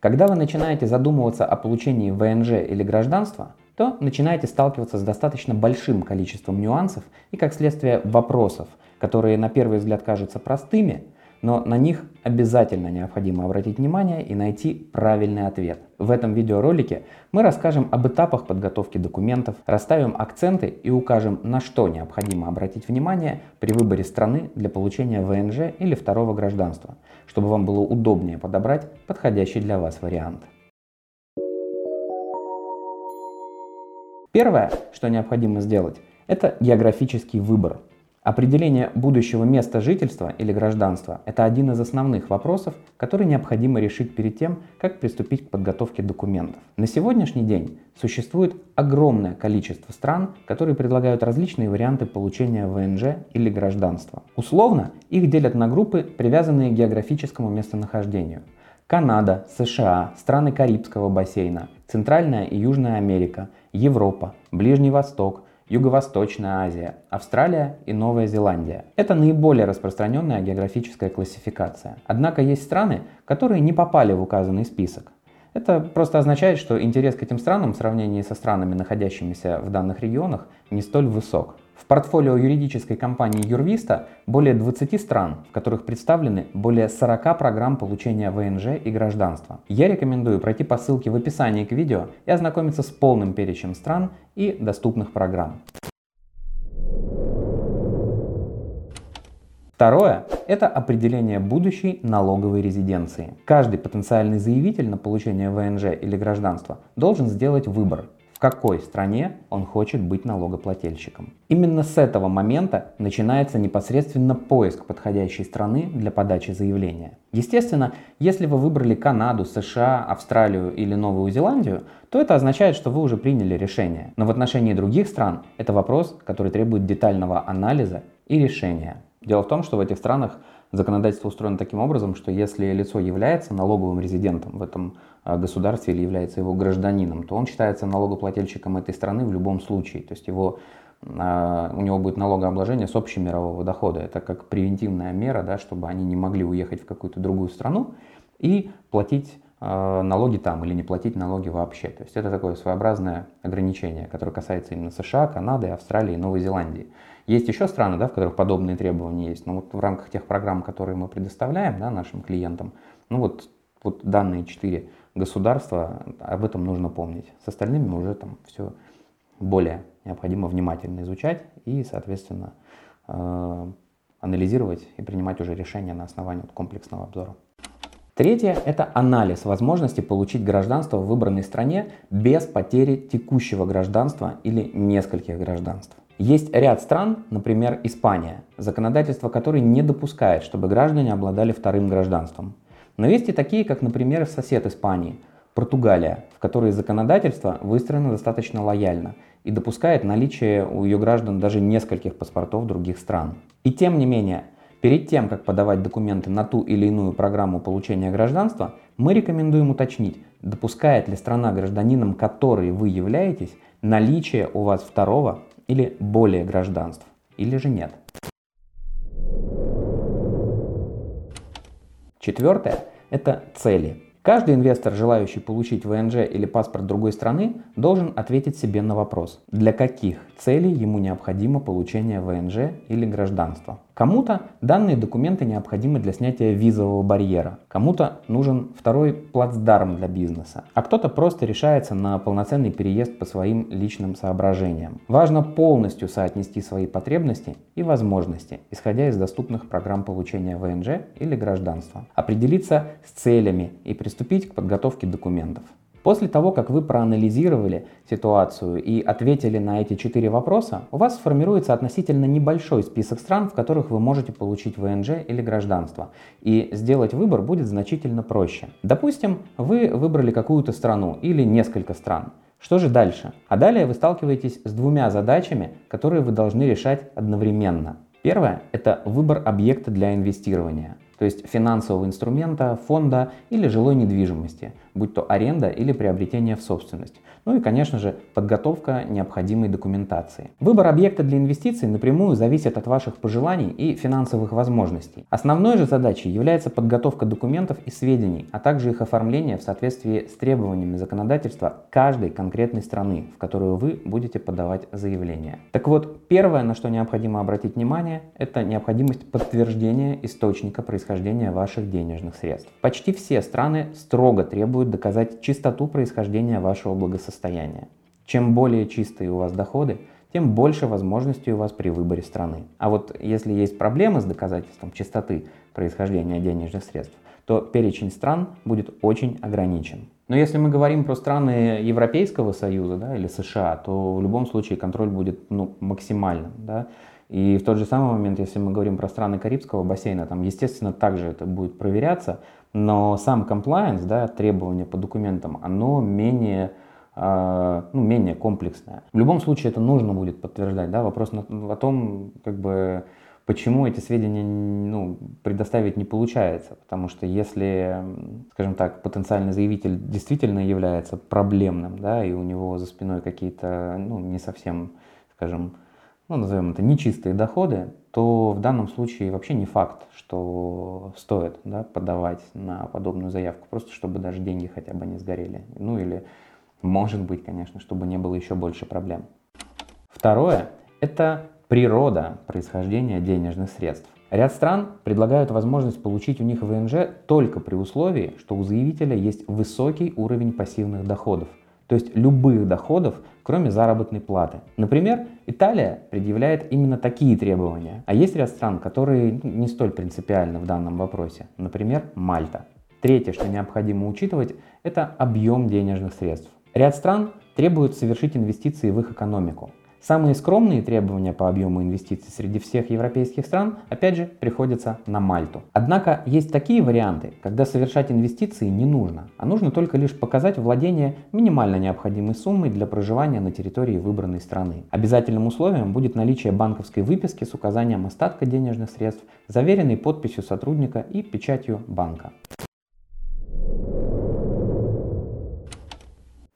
Когда вы начинаете задумываться о получении ВНЖ или гражданства, то начинаете сталкиваться с достаточно большим количеством нюансов и, как следствие, вопросов, которые на первый взгляд кажутся простыми, но на них обязательно необходимо обратить внимание и найти правильный ответ. В этом видеоролике мы расскажем об этапах подготовки документов, расставим акценты и укажем, на что необходимо обратить внимание при выборе страны для получения ВНЖ или второго гражданства, чтобы вам было удобнее подобрать подходящий для вас вариант. Первое, что необходимо сделать, это географический выбор. Определение будущего места жительства или гражданства – это один из основных вопросов, который необходимо решить перед тем, как приступить к подготовке документов. На сегодняшний день существует огромное количество стран, которые предлагают различные варианты получения ВНЖ или гражданства. Условно их делят на группы, привязанные к географическому местонахождению. Канада, США, страны Карибского бассейна, Центральная и Южная Америка, Европа, Ближний Восток – Юго-Восточная Азия, Австралия и Новая Зеландия. Это наиболее распространенная географическая классификация. Однако есть страны, которые не попали в указанный список. Это просто означает, что интерес к этим странам в сравнении со странами, находящимися в данных регионах, не столь высок. В портфолио юридической компании Юрвиста более 20 стран, в которых представлены более 40 программ получения ВНЖ и гражданства. Я рекомендую пройти по ссылке в описании к видео и ознакомиться с полным перечнем стран и доступных программ. Второе – это определение будущей налоговой резиденции. Каждый потенциальный заявитель на получение ВНЖ или гражданства должен сделать выбор, какой стране он хочет быть налогоплательщиком. Именно с этого момента начинается непосредственно поиск подходящей страны для подачи заявления. Естественно, если вы выбрали Канаду, США, Австралию или Новую Зеландию, то это означает, что вы уже приняли решение. Но в отношении других стран это вопрос, который требует детального анализа и решения. Дело в том, что в этих странах законодательство устроено таким образом, что если лицо является налоговым резидентом в этом а, государстве или является его гражданином, то он считается налогоплательщиком этой страны в любом случае. То есть его, а, у него будет налогообложение с общего мирового дохода. Это как превентивная мера, да, чтобы они не могли уехать в какую-то другую страну и платить налоги там или не платить налоги вообще. То есть это такое своеобразное ограничение, которое касается именно США, Канады, Австралии и Новой Зеландии. Есть еще страны, да, в которых подобные требования есть, но вот в рамках тех программ, которые мы предоставляем да, нашим клиентам, ну вот, вот данные четыре государства, об этом нужно помнить. С остальными уже там все более необходимо внимательно изучать и, соответственно, э, анализировать и принимать уже решения на основании комплексного обзора. Третье – это анализ возможности получить гражданство в выбранной стране без потери текущего гражданства или нескольких гражданств. Есть ряд стран, например, Испания, законодательство которой не допускает, чтобы граждане обладали вторым гражданством. Но есть и такие, как, например, сосед Испании, Португалия, в которой законодательство выстроено достаточно лояльно и допускает наличие у ее граждан даже нескольких паспортов других стран. И тем не менее, перед тем, как подавать документы на ту или иную программу получения гражданства, мы рекомендуем уточнить, допускает ли страна гражданином, которой вы являетесь, наличие у вас второго или более гражданств, или же нет. Четвертое – это цели. Каждый инвестор, желающий получить ВНЖ или паспорт другой страны, должен ответить себе на вопрос, для каких целей ему необходимо получение ВНЖ или гражданства. Кому-то данные документы необходимы для снятия визового барьера, кому-то нужен второй плацдарм для бизнеса, а кто-то просто решается на полноценный переезд по своим личным соображениям. Важно полностью соотнести свои потребности и возможности, исходя из доступных программ получения ВНЖ или гражданства, определиться с целями и приступить к подготовке документов. После того, как вы проанализировали ситуацию и ответили на эти четыре вопроса, у вас сформируется относительно небольшой список стран, в которых вы можете получить ВНЖ или гражданство. И сделать выбор будет значительно проще. Допустим, вы выбрали какую-то страну или несколько стран. Что же дальше? А далее вы сталкиваетесь с двумя задачами, которые вы должны решать одновременно. Первое – это выбор объекта для инвестирования. То есть финансового инструмента, фонда или жилой недвижимости, будь то аренда или приобретение в собственность. Ну и, конечно же, подготовка необходимой документации. Выбор объекта для инвестиций напрямую зависит от ваших пожеланий и финансовых возможностей. Основной же задачей является подготовка документов и сведений, а также их оформление в соответствии с требованиями законодательства каждой конкретной страны, в которую вы будете подавать заявление. Так вот, первое, на что необходимо обратить внимание, это необходимость подтверждения источника происхождения ваших денежных средств. Почти все страны строго требуют доказать чистоту происхождения вашего благосостояния состояния. Чем более чистые у вас доходы, тем больше возможностей у вас при выборе страны. А вот если есть проблемы с доказательством чистоты происхождения денежных средств, то перечень стран будет очень ограничен. Но если мы говорим про страны Европейского Союза да, или США, то в любом случае контроль будет ну, максимальным. Да? И в тот же самый момент, если мы говорим про страны Карибского бассейна, там, естественно, также это будет проверяться, но сам compliance, да, требования по документам, оно менее а, ну, менее комплексная. В любом случае это нужно будет подтверждать. Да? Вопрос о том, как бы, почему эти сведения ну, предоставить не получается. Потому что если, скажем так, потенциальный заявитель действительно является проблемным, да, и у него за спиной какие-то ну, не совсем, скажем, ну, назовем это нечистые доходы, то в данном случае вообще не факт, что стоит да, подавать на подобную заявку, просто чтобы даже деньги хотя бы не сгорели. Ну или может быть, конечно, чтобы не было еще больше проблем. Второе – это природа происхождения денежных средств. Ряд стран предлагают возможность получить у них ВНЖ только при условии, что у заявителя есть высокий уровень пассивных доходов, то есть любых доходов, кроме заработной платы. Например, Италия предъявляет именно такие требования, а есть ряд стран, которые не столь принципиальны в данном вопросе, например, Мальта. Третье, что необходимо учитывать, это объем денежных средств. Ряд стран требуют совершить инвестиции в их экономику. Самые скромные требования по объему инвестиций среди всех европейских стран, опять же, приходятся на Мальту. Однако есть такие варианты, когда совершать инвестиции не нужно, а нужно только лишь показать владение минимально необходимой суммой для проживания на территории выбранной страны. Обязательным условием будет наличие банковской выписки с указанием остатка денежных средств, заверенной подписью сотрудника и печатью банка.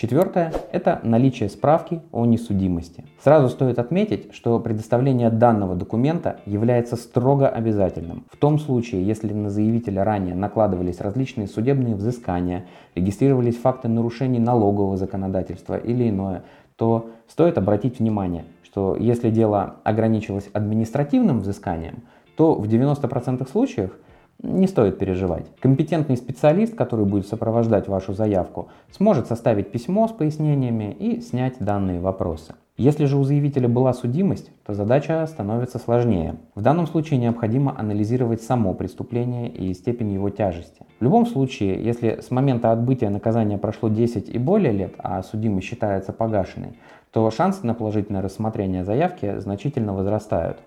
Четвертое – это наличие справки о несудимости. Сразу стоит отметить, что предоставление данного документа является строго обязательным. В том случае, если на заявителя ранее накладывались различные судебные взыскания, регистрировались факты нарушений налогового законодательства или иное, то стоит обратить внимание, что если дело ограничилось административным взысканием, то в 90% случаев – не стоит переживать. Компетентный специалист, который будет сопровождать вашу заявку, сможет составить письмо с пояснениями и снять данные вопросы. Если же у заявителя была судимость, то задача становится сложнее. В данном случае необходимо анализировать само преступление и степень его тяжести. В любом случае, если с момента отбытия наказания прошло 10 и более лет, а судимость считается погашенной, то шансы на положительное рассмотрение заявки значительно возрастают.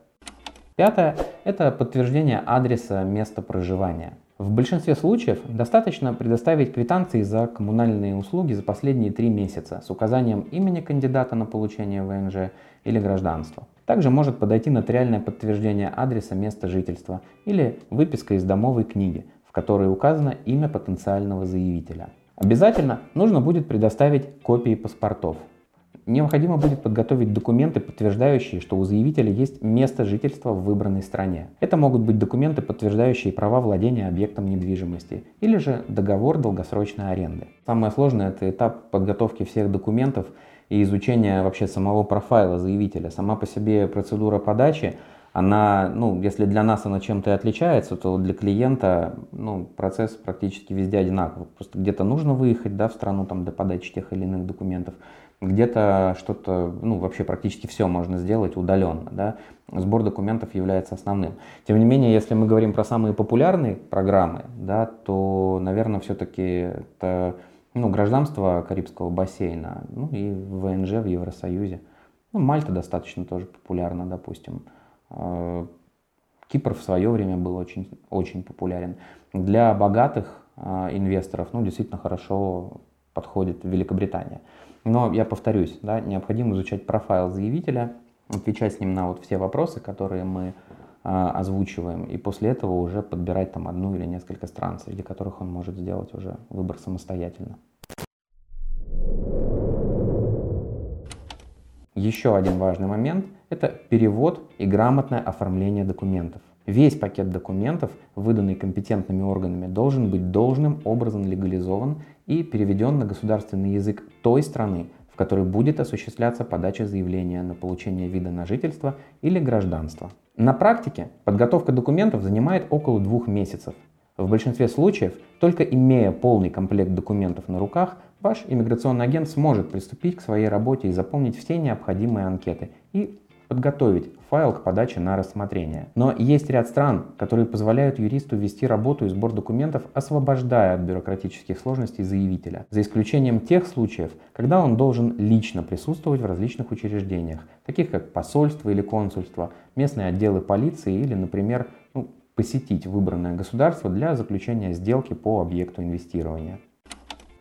Пятое – это подтверждение адреса места проживания. В большинстве случаев достаточно предоставить квитанции за коммунальные услуги за последние три месяца с указанием имени кандидата на получение ВНЖ или гражданства. Также может подойти нотариальное подтверждение адреса места жительства или выписка из домовой книги, в которой указано имя потенциального заявителя. Обязательно нужно будет предоставить копии паспортов. Необходимо будет подготовить документы, подтверждающие, что у заявителя есть место жительства в выбранной стране. Это могут быть документы, подтверждающие права владения объектом недвижимости, или же договор долгосрочной аренды. Самое сложное – это этап подготовки всех документов и изучения вообще самого профайла заявителя. Сама по себе процедура подачи она, ну, если для нас она чем-то и отличается, то для клиента, ну, процесс практически везде одинаковый. Просто где-то нужно выехать, да, в страну там для подачи тех или иных документов, где-то что-то, ну, вообще практически все можно сделать удаленно, да, сбор документов является основным. Тем не менее, если мы говорим про самые популярные программы, да, то, наверное, все-таки это, ну, гражданство Карибского бассейна, ну, и ВНЖ в Евросоюзе. Ну, Мальта достаточно тоже популярна, допустим. А, Кипр в свое время был очень, очень популярен. Для богатых а, инвесторов, ну, действительно хорошо подходит Великобритания. Но я повторюсь, да, необходимо изучать профайл заявителя, отвечать с ним на вот все вопросы, которые мы а, озвучиваем, и после этого уже подбирать там одну или несколько стран, среди которых он может сделать уже выбор самостоятельно. Еще один важный момент – это перевод и грамотное оформление документов. Весь пакет документов, выданный компетентными органами, должен быть должным образом легализован и переведен на государственный язык той страны, в которой будет осуществляться подача заявления на получение вида на жительство или гражданство. На практике подготовка документов занимает около двух месяцев. В большинстве случаев, только имея полный комплект документов на руках, ваш иммиграционный агент сможет приступить к своей работе и заполнить все необходимые анкеты и подготовить файл к подаче на рассмотрение. Но есть ряд стран, которые позволяют юристу вести работу и сбор документов, освобождая от бюрократических сложностей заявителя, за исключением тех случаев, когда он должен лично присутствовать в различных учреждениях, таких как посольство или консульство, местные отделы полиции или, например, ну, посетить выбранное государство для заключения сделки по объекту инвестирования.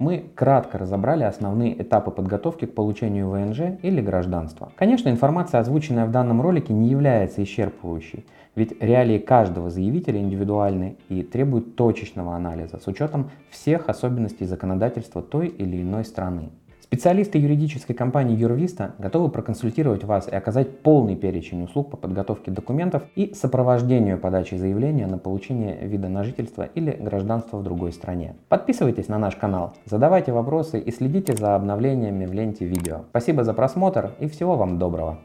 Мы кратко разобрали основные этапы подготовки к получению ВНЖ или гражданства. Конечно, информация, озвученная в данном ролике, не является исчерпывающей, ведь реалии каждого заявителя индивидуальны и требуют точечного анализа с учетом всех особенностей законодательства той или иной страны. Специалисты юридической компании Юрвиста готовы проконсультировать вас и оказать полный перечень услуг по подготовке документов и сопровождению подачи заявления на получение вида на жительство или гражданство в другой стране. Подписывайтесь на наш канал, задавайте вопросы и следите за обновлениями в ленте видео. Спасибо за просмотр и всего вам доброго!